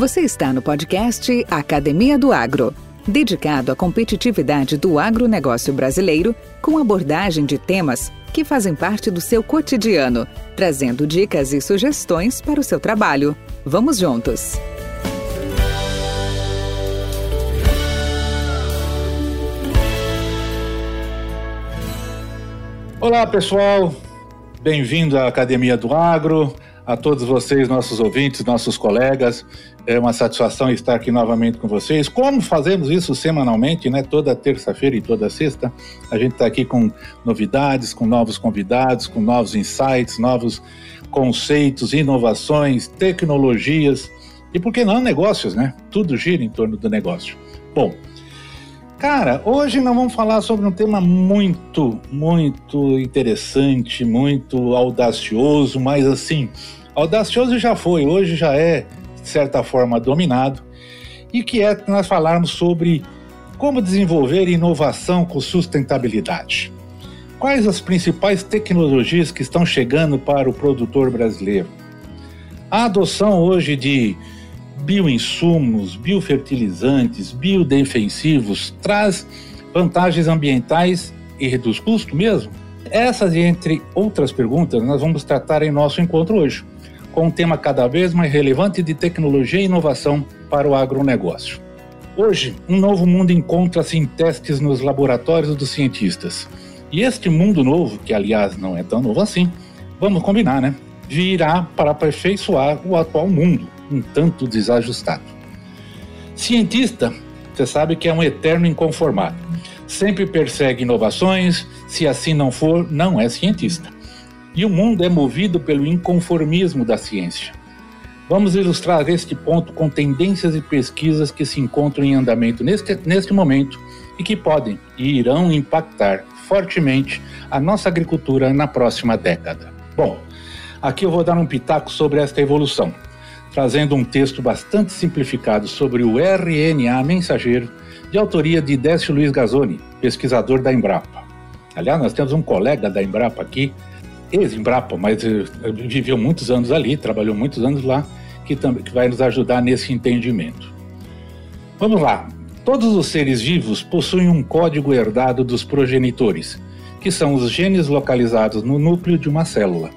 Você está no podcast Academia do Agro, dedicado à competitividade do agronegócio brasileiro, com abordagem de temas que fazem parte do seu cotidiano, trazendo dicas e sugestões para o seu trabalho. Vamos juntos! Olá, pessoal! Bem-vindo à Academia do Agro, a todos vocês, nossos ouvintes, nossos colegas. É uma satisfação estar aqui novamente com vocês. Como fazemos isso semanalmente, né? Toda terça-feira e toda sexta, a gente está aqui com novidades, com novos convidados, com novos insights, novos conceitos, inovações, tecnologias e, por que não, negócios, né? Tudo gira em torno do negócio. Bom, Cara, hoje nós vamos falar sobre um tema muito, muito interessante, muito audacioso, mas assim, audacioso já foi, hoje já é, de certa forma, dominado, e que é nós falarmos sobre como desenvolver inovação com sustentabilidade. Quais as principais tecnologias que estão chegando para o produtor brasileiro? A adoção hoje de bioinsumos, biofertilizantes, biodefensivos, traz vantagens ambientais e reduz custo mesmo? Essas e entre outras perguntas nós vamos tratar em nosso encontro hoje, com um tema cada vez mais relevante de tecnologia e inovação para o agronegócio. Hoje, um novo mundo encontra-se em testes nos laboratórios dos cientistas. E este mundo novo, que aliás não é tão novo assim, vamos combinar, né? Virá para aperfeiçoar o atual mundo, um tanto desajustado. Cientista, você sabe que é um eterno inconformado. Sempre persegue inovações, se assim não for, não é cientista. E o mundo é movido pelo inconformismo da ciência. Vamos ilustrar este ponto com tendências e pesquisas que se encontram em andamento neste, neste momento e que podem e irão impactar fortemente a nossa agricultura na próxima década. Bom, aqui eu vou dar um pitaco sobre esta evolução trazendo um texto bastante simplificado sobre o RNA mensageiro, de autoria de Décio Luiz Gazzoni, pesquisador da Embrapa. Aliás, nós temos um colega da Embrapa aqui, ex-Embrapa, mas eh, viveu muitos anos ali, trabalhou muitos anos lá, que, que vai nos ajudar nesse entendimento. Vamos lá. Todos os seres vivos possuem um código herdado dos progenitores, que são os genes localizados no núcleo de uma célula.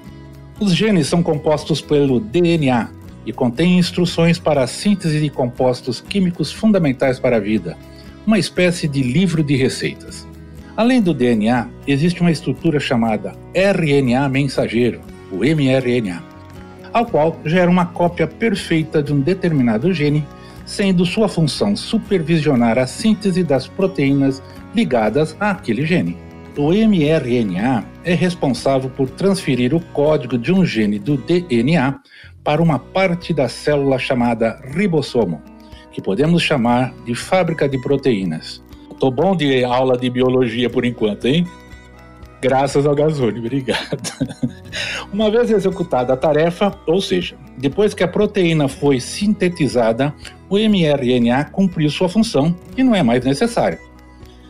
Os genes são compostos pelo DNA, e contém instruções para a síntese de compostos químicos fundamentais para a vida, uma espécie de livro de receitas. Além do DNA, existe uma estrutura chamada RNA mensageiro, o mRNA, ao qual gera uma cópia perfeita de um determinado gene, sendo sua função supervisionar a síntese das proteínas ligadas àquele gene. O mRNA é responsável por transferir o código de um gene do DNA para uma parte da célula chamada ribossomo, que podemos chamar de fábrica de proteínas. Tô bom de aula de biologia por enquanto, hein? Graças ao Gazone, obrigado. Uma vez executada a tarefa, ou seja, depois que a proteína foi sintetizada, o mRNA cumpriu sua função e não é mais necessário.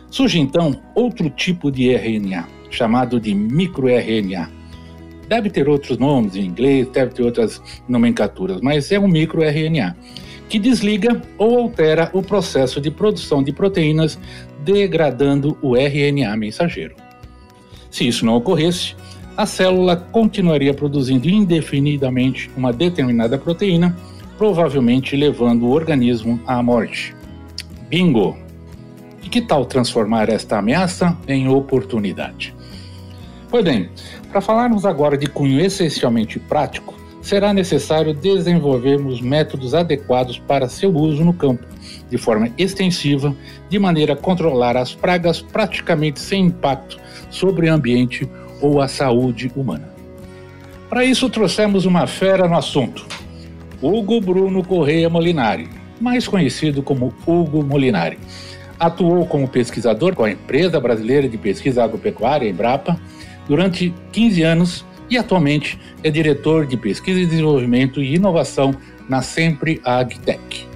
Surge então outro tipo de RNA, chamado de microRNA, Deve ter outros nomes em inglês, deve ter outras nomenclaturas, mas é um microRNA que desliga ou altera o processo de produção de proteínas, degradando o RNA mensageiro. Se isso não ocorresse, a célula continuaria produzindo indefinidamente uma determinada proteína, provavelmente levando o organismo à morte. Bingo! E que tal transformar esta ameaça em oportunidade? Pois bem, para falarmos agora de cunho essencialmente prático, será necessário desenvolvermos métodos adequados para seu uso no campo, de forma extensiva, de maneira a controlar as pragas praticamente sem impacto sobre o ambiente ou a saúde humana. Para isso, trouxemos uma fera no assunto, Hugo Bruno Correia Molinari, mais conhecido como Hugo Molinari. Atuou como pesquisador com a Empresa Brasileira de Pesquisa Agropecuária, Embrapa, durante 15 anos e atualmente é diretor de pesquisa e desenvolvimento e inovação na Sempre AgTech.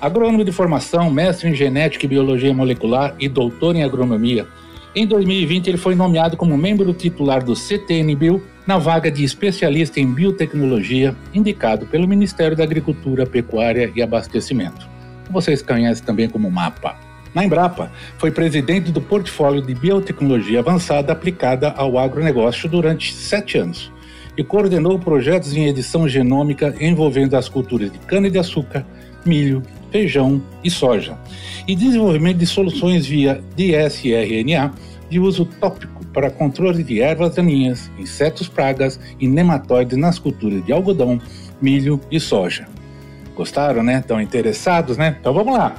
Agrônomo de formação, mestre em genética e biologia molecular e doutor em agronomia. Em 2020, ele foi nomeado como membro titular do CTN-Bio na vaga de especialista em biotecnologia indicado pelo Ministério da Agricultura, Pecuária e Abastecimento. Vocês conhecem também como MAPA. Na Embrapa, foi presidente do portfólio de biotecnologia avançada aplicada ao agronegócio durante sete anos e coordenou projetos em edição genômica envolvendo as culturas de cana-de-açúcar, milho, feijão e soja, e desenvolvimento de soluções via DSRNA de uso tópico para controle de ervas daninhas, insetos pragas e nematóides nas culturas de algodão, milho e soja. Gostaram, né? Estão interessados, né? Então vamos lá.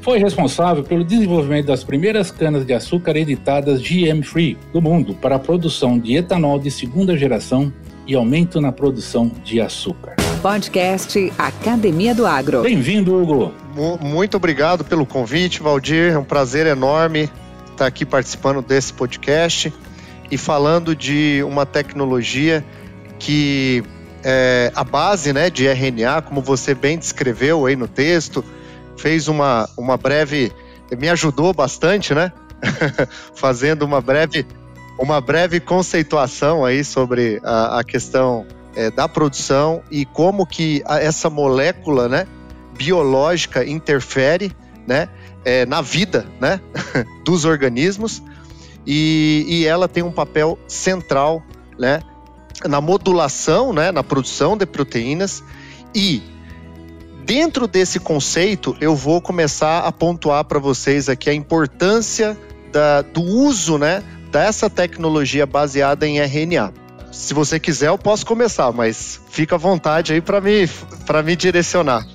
Foi responsável pelo desenvolvimento das primeiras canas de açúcar editadas GM-free do mundo para a produção de etanol de segunda geração e aumento na produção de açúcar. Podcast Academia do Agro. Bem-vindo, Hugo. Muito obrigado pelo convite, Valdir. É um prazer enorme estar aqui participando desse podcast e falando de uma tecnologia que é a base né, de RNA, como você bem descreveu aí no texto, fez uma, uma breve. me ajudou bastante, né? Fazendo uma breve uma breve conceituação aí sobre a, a questão é, da produção e como que a, essa molécula, né, biológica interfere, né, é, na vida, né, dos organismos e, e ela tem um papel central, né, na modulação, né, na produção de proteínas e dentro desse conceito eu vou começar a pontuar para vocês aqui a importância da, do uso, né, dessa tecnologia baseada em RNA. Se você quiser, eu posso começar, mas fica à vontade aí para me, me direcionar.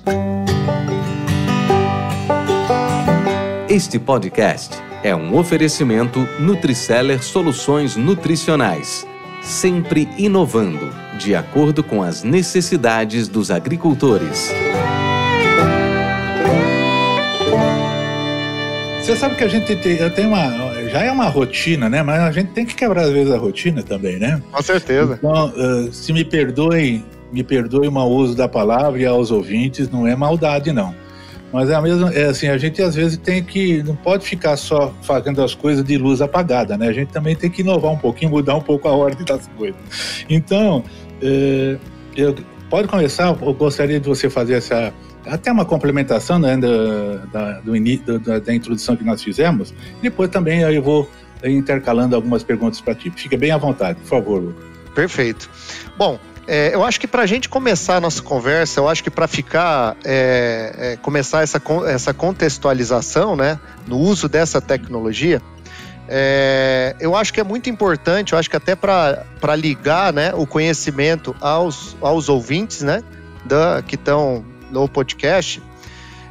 Este podcast é um oferecimento Nutriceller Soluções Nutricionais, sempre inovando, de acordo com as necessidades dos agricultores. Você sabe que a gente tem, eu tenho uma, já é uma rotina, né? Mas a gente tem que quebrar às vezes a rotina também, né? Com certeza. Então, uh, se me perdoem, me perdoe o mau uso da palavra e aos ouvintes, não é maldade, não. Mas é a mesma, é assim, a gente às vezes tem que, não pode ficar só fazendo as coisas de luz apagada, né? A gente também tem que inovar um pouquinho, mudar um pouco a ordem das coisas. Então, uh, eu, pode começar, eu gostaria de você fazer essa, até uma complementação né, da, da, do, da, da, introdução que nós fizemos. Depois também eu vou intercalando algumas perguntas para ti. Fica bem à vontade, por favor. Perfeito. Bom, é, eu acho que para a gente começar a nossa conversa, eu acho que para ficar, é, é, começar essa, essa contextualização, né, no uso dessa tecnologia, é, eu acho que é muito importante, eu acho que até para ligar né, o conhecimento aos, aos ouvintes né, da, que estão no podcast,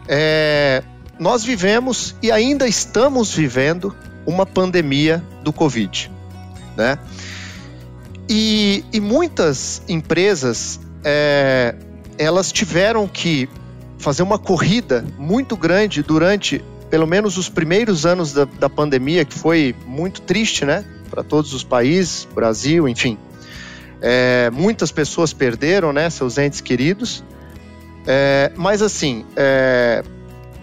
é, nós vivemos e ainda estamos vivendo uma pandemia do Covid, né? E, e muitas empresas é, elas tiveram que fazer uma corrida muito grande durante pelo menos os primeiros anos da, da pandemia, que foi muito triste, né? Para todos os países, Brasil, enfim. É, muitas pessoas perderam né, seus entes queridos é, mas assim, é,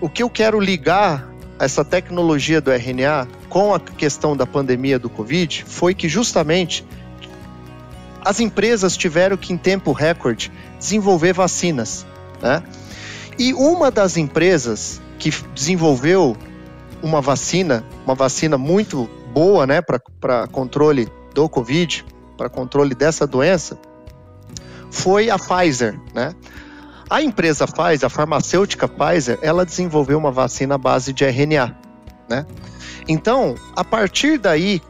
o que eu quero ligar essa tecnologia do RNA com a questão da pandemia do Covid foi que justamente as empresas tiveram que, em tempo recorde, desenvolver vacinas. Né? E uma das empresas que desenvolveu uma vacina, uma vacina muito boa né, para controle do Covid, para controle dessa doença, foi a Pfizer. Né? A empresa Pfizer, a farmacêutica Pfizer, ela desenvolveu uma vacina à base de RNA, né? Então, a partir daí,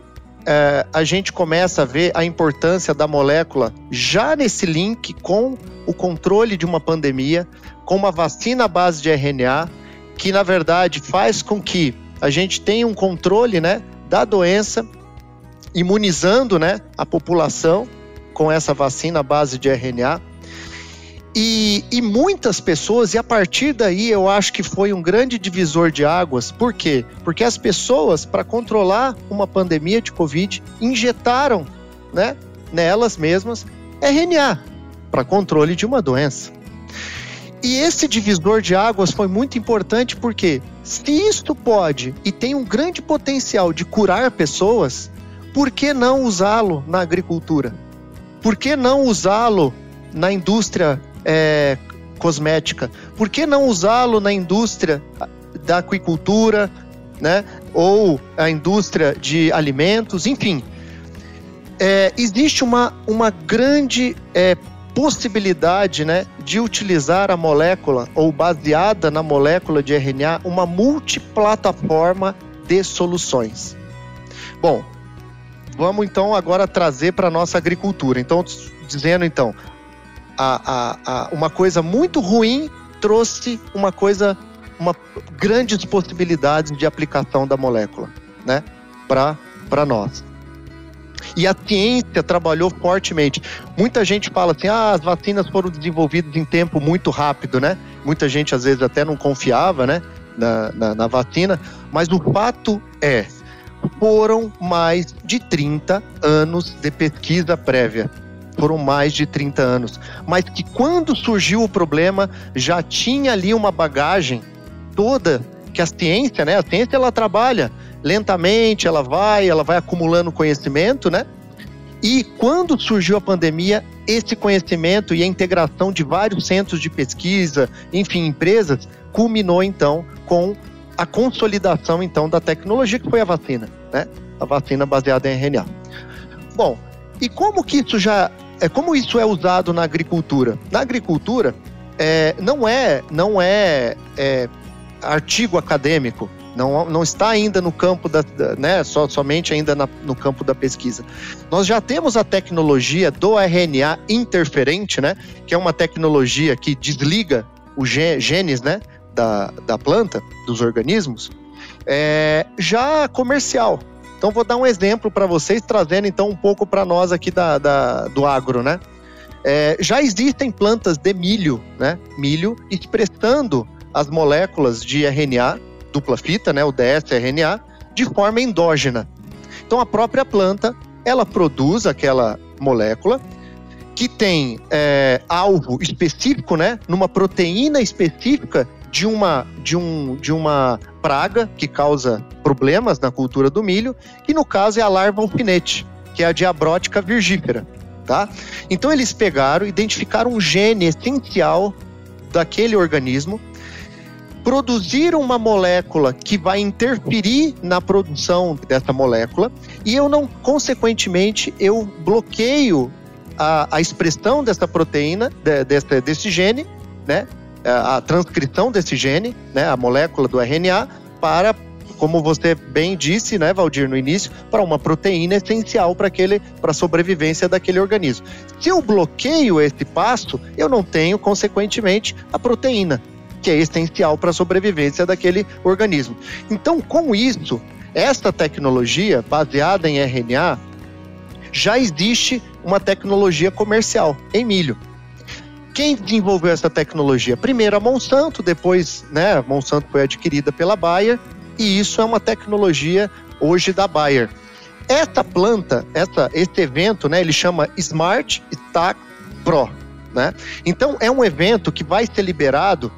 é, a gente começa a ver a importância da molécula já nesse link com o controle de uma pandemia, com uma vacina à base de RNA, que na verdade faz com que a gente tenha um controle, né, da doença, imunizando, né, a população com essa vacina à base de RNA e, e, muitas pessoas, e a partir daí eu acho que foi um grande divisor de águas. Por quê? Porque as pessoas, para controlar uma pandemia de Covid, injetaram né, nelas mesmas RNA para controle de uma doença. E esse divisor de águas foi muito importante porque, se isto pode e tem um grande potencial de curar pessoas, por que não usá-lo na agricultura? Por que não usá-lo na indústria é, cosmética? Por que não usá-lo na indústria da aquicultura, né? Ou a indústria de alimentos, enfim. É, existe uma, uma grande é, possibilidade né, de utilizar a molécula, ou baseada na molécula de RNA, uma multiplataforma de soluções. Bom, vamos então agora trazer para a nossa agricultura. Então, dizendo então, a, a, a, uma coisa muito ruim trouxe uma coisa, uma grandes possibilidades de aplicação da molécula, né, para nós. E a ciência trabalhou fortemente. Muita gente fala assim: ah, as vacinas foram desenvolvidas em tempo muito rápido, né? Muita gente às vezes até não confiava, né? Na, na, na vacina, mas o fato é, foram mais de 30 anos de pesquisa prévia. Foram mais de 30 anos. Mas que quando surgiu o problema, já tinha ali uma bagagem toda que a ciência, né? A ciência ela trabalha lentamente, ela vai, ela vai acumulando conhecimento, né? E quando surgiu a pandemia, esse conhecimento e a integração de vários centros de pesquisa, enfim, empresas, culminou então com a consolidação então da tecnologia que foi a vacina, né? A vacina baseada em RNA. Bom, e como que isso já é como isso é usado na agricultura? Na agricultura é, não é não é, é artigo acadêmico, não, não está ainda no campo da, né, só, somente ainda na, no campo da pesquisa. Nós já temos a tecnologia do RNA interferente, né, que é uma tecnologia que desliga os genes, né, da, da planta, dos organismos, é, já comercial. Então vou dar um exemplo para vocês, trazendo então um pouco para nós aqui da, da, do agro, né? É, já existem plantas de milho, né? Milho expressando as moléculas de RNA dupla fita, né, o dsRNA, de forma endógena. Então a própria planta ela produz aquela molécula que tem é, alvo específico, né, numa proteína específica de uma, de, um, de uma praga que causa problemas na cultura do milho, que no caso é a larva alfinete, que é a diabrótica virgífera. Tá? Então eles pegaram, identificaram um gene essencial daquele organismo produzir uma molécula que vai interferir na produção dessa molécula e eu não, consequentemente, eu bloqueio a, a expressão dessa proteína, de, desse gene, né? A, a transcrição desse gene, né? A molécula do RNA para como você bem disse, né, Valdir, no início, para uma proteína essencial para aquele, para a sobrevivência daquele organismo. Se eu bloqueio esse passo, eu não tenho, consequentemente, a proteína que é essencial para a sobrevivência daquele organismo. Então, com isso, esta tecnologia baseada em RNA já existe uma tecnologia comercial em milho. Quem desenvolveu essa tecnologia? Primeiro a Monsanto, depois, né, a Monsanto foi adquirida pela Bayer, e isso é uma tecnologia hoje da Bayer. Essa planta, essa, esse evento, né, ele chama Smart Stack Pro, né? Então é um evento que vai ser liberado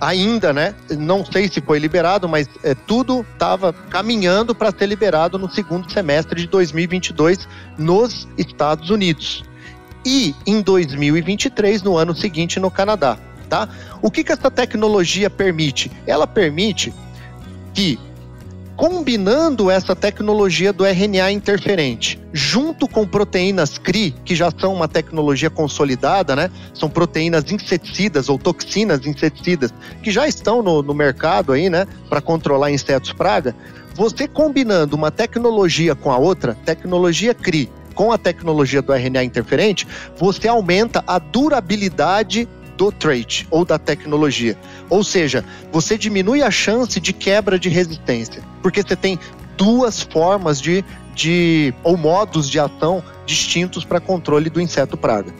ainda, né? Não sei se foi liberado, mas é, tudo estava caminhando para ser liberado no segundo semestre de 2022 nos Estados Unidos. E em 2023, no ano seguinte, no Canadá. Tá? O que, que essa tecnologia permite? Ela permite que combinando essa tecnologia do RNA interferente junto com proteínas CRI, que já são uma tecnologia consolidada, né? São proteínas inseticidas ou toxinas inseticidas que já estão no, no mercado aí, né? Para controlar insetos praga. Você combinando uma tecnologia com a outra, tecnologia CRI com a tecnologia do RNA interferente, você aumenta a durabilidade do trait ou da tecnologia. Ou seja, você diminui a chance de quebra de resistência, porque você tem duas formas de, de ou modos de ação distintos para controle do inseto praga.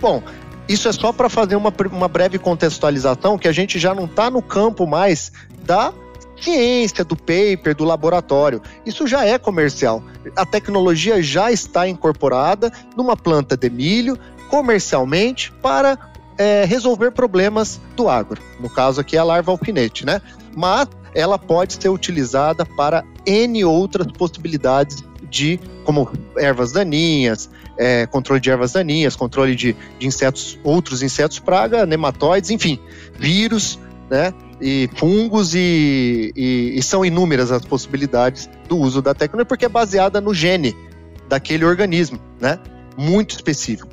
Bom, isso é só para fazer uma, uma breve contextualização que a gente já não está no campo mais da ciência, do paper, do laboratório. Isso já é comercial. A tecnologia já está incorporada numa planta de milho comercialmente para é, resolver problemas do agro. No caso aqui, a larva alfinete, né? Mas ela pode ser utilizada para N outras possibilidades de como ervas daninhas, é, controle de ervas daninhas, controle de, de insetos, outros insetos praga, nematóides, enfim, vírus, né? E fungos e, e, e são inúmeras as possibilidades do uso da tecnologia, porque é baseada no gene daquele organismo, né? Muito específico.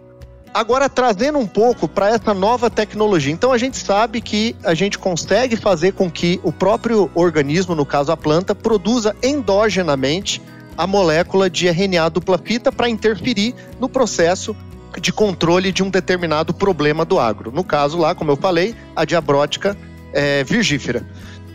Agora, trazendo um pouco para essa nova tecnologia. Então, a gente sabe que a gente consegue fazer com que o próprio organismo, no caso a planta, produza endogenamente a molécula de RNA dupla fita para interferir no processo de controle de um determinado problema do agro. No caso lá, como eu falei, a diabrótica é, virgífera.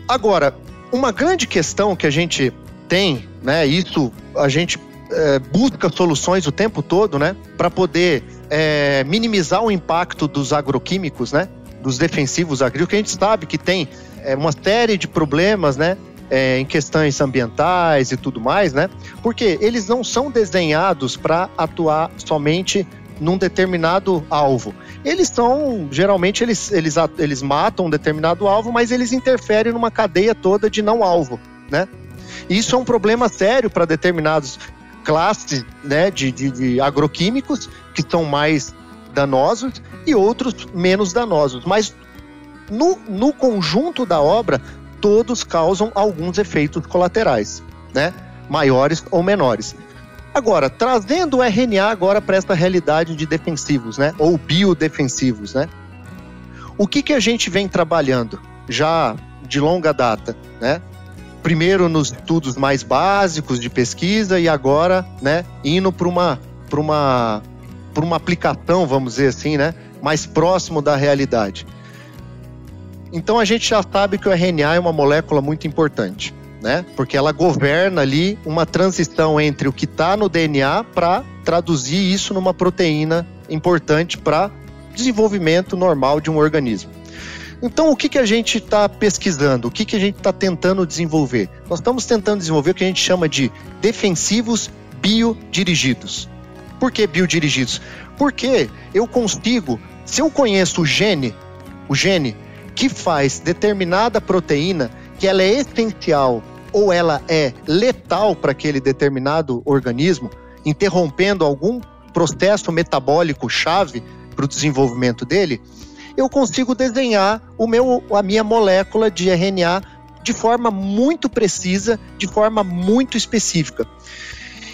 Agora, uma grande questão que a gente tem, né, isso a gente é, busca soluções o tempo todo, né, para poder é, minimizar o impacto dos agroquímicos, né? Dos defensivos agrícolas, que a gente sabe que tem é, uma série de problemas, né? É, em questões ambientais e tudo mais, né? Porque eles não são desenhados para atuar somente num determinado alvo. Eles são, geralmente, eles, eles, eles matam um determinado alvo, mas eles interferem numa cadeia toda de não alvo, né? Isso é um problema sério para determinados classes né, de, de, de agroquímicos que são mais danosos e outros menos danosos. Mas no, no conjunto da obra, todos causam alguns efeitos colaterais, né? Maiores ou menores. Agora, trazendo o RNA agora para essa realidade de defensivos, né? Ou biodefensivos, né? O que, que a gente vem trabalhando já de longa data, né? primeiro nos estudos mais básicos de pesquisa e agora, né, indo para uma para uma para uma aplicação, vamos dizer assim, né, mais próximo da realidade. Então a gente já sabe que o RNA é uma molécula muito importante, né? Porque ela governa ali uma transição entre o que está no DNA para traduzir isso numa proteína importante para desenvolvimento normal de um organismo. Então, o que, que a gente está pesquisando? O que, que a gente está tentando desenvolver? Nós estamos tentando desenvolver o que a gente chama de defensivos biodirigidos. Por que biodirigidos? Porque eu consigo, se eu conheço o gene, o gene que faz determinada proteína, que ela é essencial ou ela é letal para aquele determinado organismo, interrompendo algum processo metabólico chave para o desenvolvimento dele, eu consigo desenhar o meu, a minha molécula de RNA de forma muito precisa, de forma muito específica.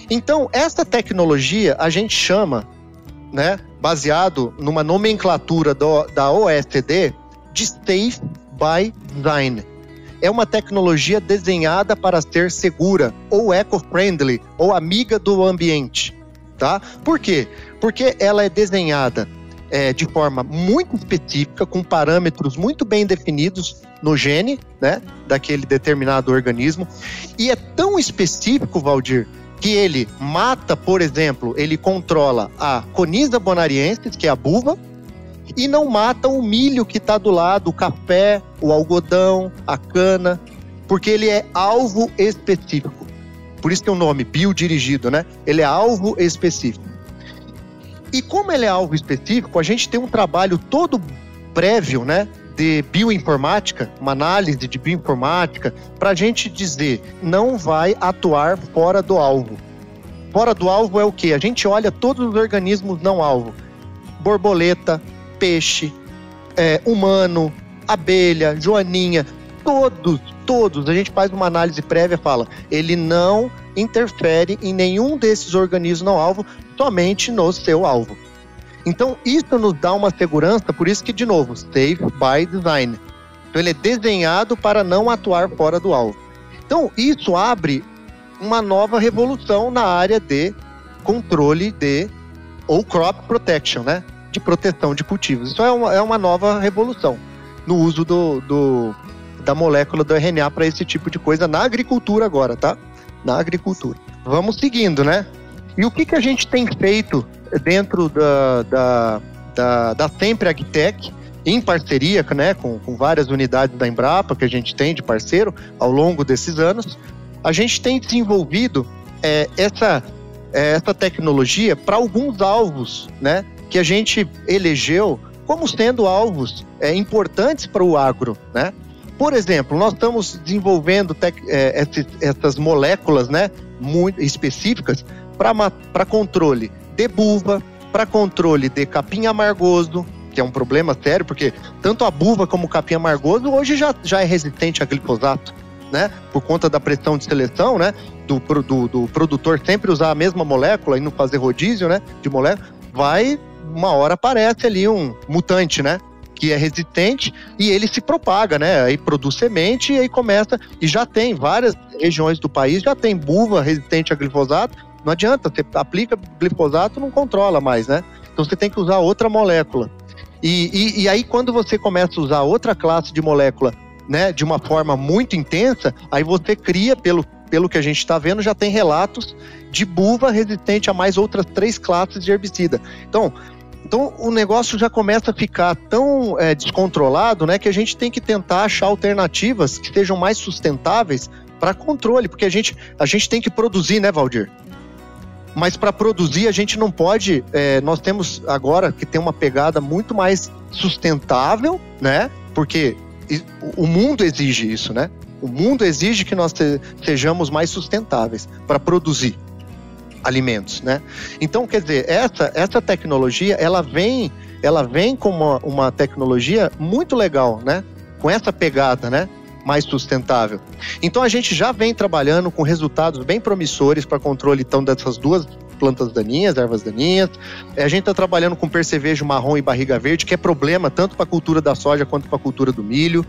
Então, essa tecnologia a gente chama, né, baseado numa nomenclatura do, da OECD, de Safe by Design. É uma tecnologia desenhada para ser segura, ou eco-friendly, ou amiga do ambiente. Tá? Por quê? Porque ela é desenhada é, de forma muito específica, com parâmetros muito bem definidos no gene, né, daquele determinado organismo. E é tão específico, Valdir, que ele mata, por exemplo, ele controla a Coniza bonariensis, que é a buva, e não mata o milho que está do lado, o café, o algodão, a cana, porque ele é alvo específico. Por isso que é o nome, biodirigido, né? Ele é alvo específico. E como ele é algo específico, a gente tem um trabalho todo prévio, né? De bioinformática, uma análise de bioinformática, para a gente dizer não vai atuar fora do alvo. Fora do alvo é o que? A gente olha todos os organismos não alvo: borboleta, peixe, é, humano, abelha, joaninha, todos, todos. A gente faz uma análise prévia e fala: ele não interfere em nenhum desses organismos não alvo, somente no seu alvo. Então, isso nos dá uma segurança, por isso que, de novo, safe by design. Então, ele é desenhado para não atuar fora do alvo. Então, isso abre uma nova revolução na área de controle de, ou crop protection, né? De proteção de cultivos. Isso é uma, é uma nova revolução no uso do, do da molécula do RNA para esse tipo de coisa na agricultura agora, tá? Na agricultura. Vamos seguindo, né? E o que, que a gente tem feito dentro da, da, da, da Sempre Agtech, em parceria né, com, com várias unidades da Embrapa que a gente tem de parceiro ao longo desses anos, a gente tem desenvolvido é, essa, é, essa tecnologia para alguns alvos né, que a gente elegeu como sendo alvos é, importantes para o agro. Né? Por exemplo, nós estamos desenvolvendo é, essas moléculas né, muito específicas para controle de buva, para controle de capim amargoso, que é um problema sério, porque tanto a buva como o capim amargoso hoje já, já é resistente a glifosato. Né? Por conta da pressão de seleção, né? Do, do, do produtor sempre usar a mesma molécula e não fazer rodízio, né? De molécula, vai, uma hora aparece ali um mutante, né? que é resistente e ele se propaga, né? Aí produz semente e aí começa e já tem várias regiões do país já tem buva resistente a glifosato. Não adianta, você aplica glifosato não controla mais, né? Então você tem que usar outra molécula. E, e, e aí quando você começa a usar outra classe de molécula, né, de uma forma muito intensa, aí você cria pelo pelo que a gente está vendo, já tem relatos de buva resistente a mais outras três classes de herbicida. Então, então o negócio já começa a ficar tão é, descontrolado, né, que a gente tem que tentar achar alternativas que sejam mais sustentáveis para controle, porque a gente, a gente tem que produzir, né, Valdir? Mas para produzir a gente não pode. É, nós temos agora que ter uma pegada muito mais sustentável, né? Porque o mundo exige isso, né? O mundo exige que nós sejamos mais sustentáveis para produzir alimentos, né? Então, quer dizer, essa, essa tecnologia, ela vem, ela vem com uma, uma tecnologia muito legal, né? Com essa pegada, né? Mais sustentável. Então, a gente já vem trabalhando com resultados bem promissores para controle então dessas duas plantas daninhas, ervas daninhas. É, a gente está trabalhando com percevejo marrom e barriga verde, que é problema tanto para a cultura da soja quanto para a cultura do milho.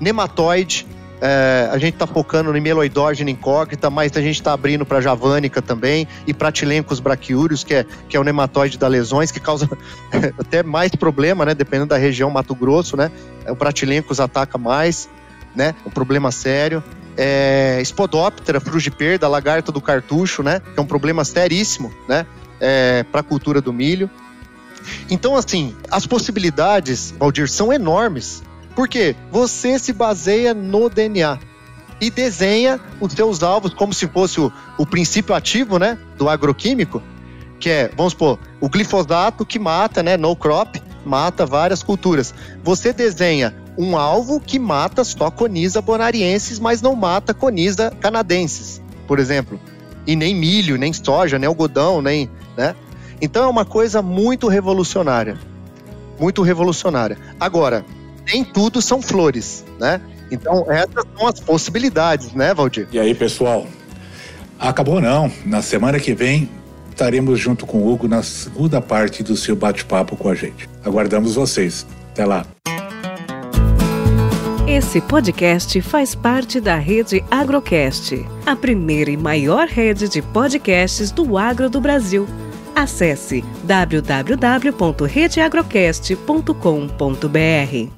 Nematóide, é, a gente está focando no meloidógena incógnita, mas a gente está abrindo para javânica também e para tilencos braquiúrios, que é, que é o nematóide da lesões, que causa até mais problema, né? Dependendo da região, Mato Grosso, né? O pratilencos ataca mais, né? Um problema sério. É, Spodoptera, frugiperda, lagarta do cartucho, né? Que é um problema seríssimo, né? É, para a cultura do milho. Então, assim, as possibilidades, Valdir, são enormes porque você se baseia no DNA e desenha os seus alvos como se fosse o, o princípio ativo, né, do agroquímico, que é, vamos supor, o glifosato que mata, né, no crop, mata várias culturas. Você desenha um alvo que mata só coniza bonarienses, mas não mata coniza canadenses, por exemplo. E nem milho, nem soja, nem algodão, nem, né? Então é uma coisa muito revolucionária. Muito revolucionária. Agora, nem tudo são flores, né? Então, essas são as possibilidades, né, Valdir? E aí, pessoal? Acabou não. Na semana que vem estaremos junto com o Hugo na segunda parte do seu bate-papo com a gente. Aguardamos vocês. Até lá. Esse podcast faz parte da rede Agrocast, a primeira e maior rede de podcasts do agro do Brasil. Acesse www.redeagrocast.com.br.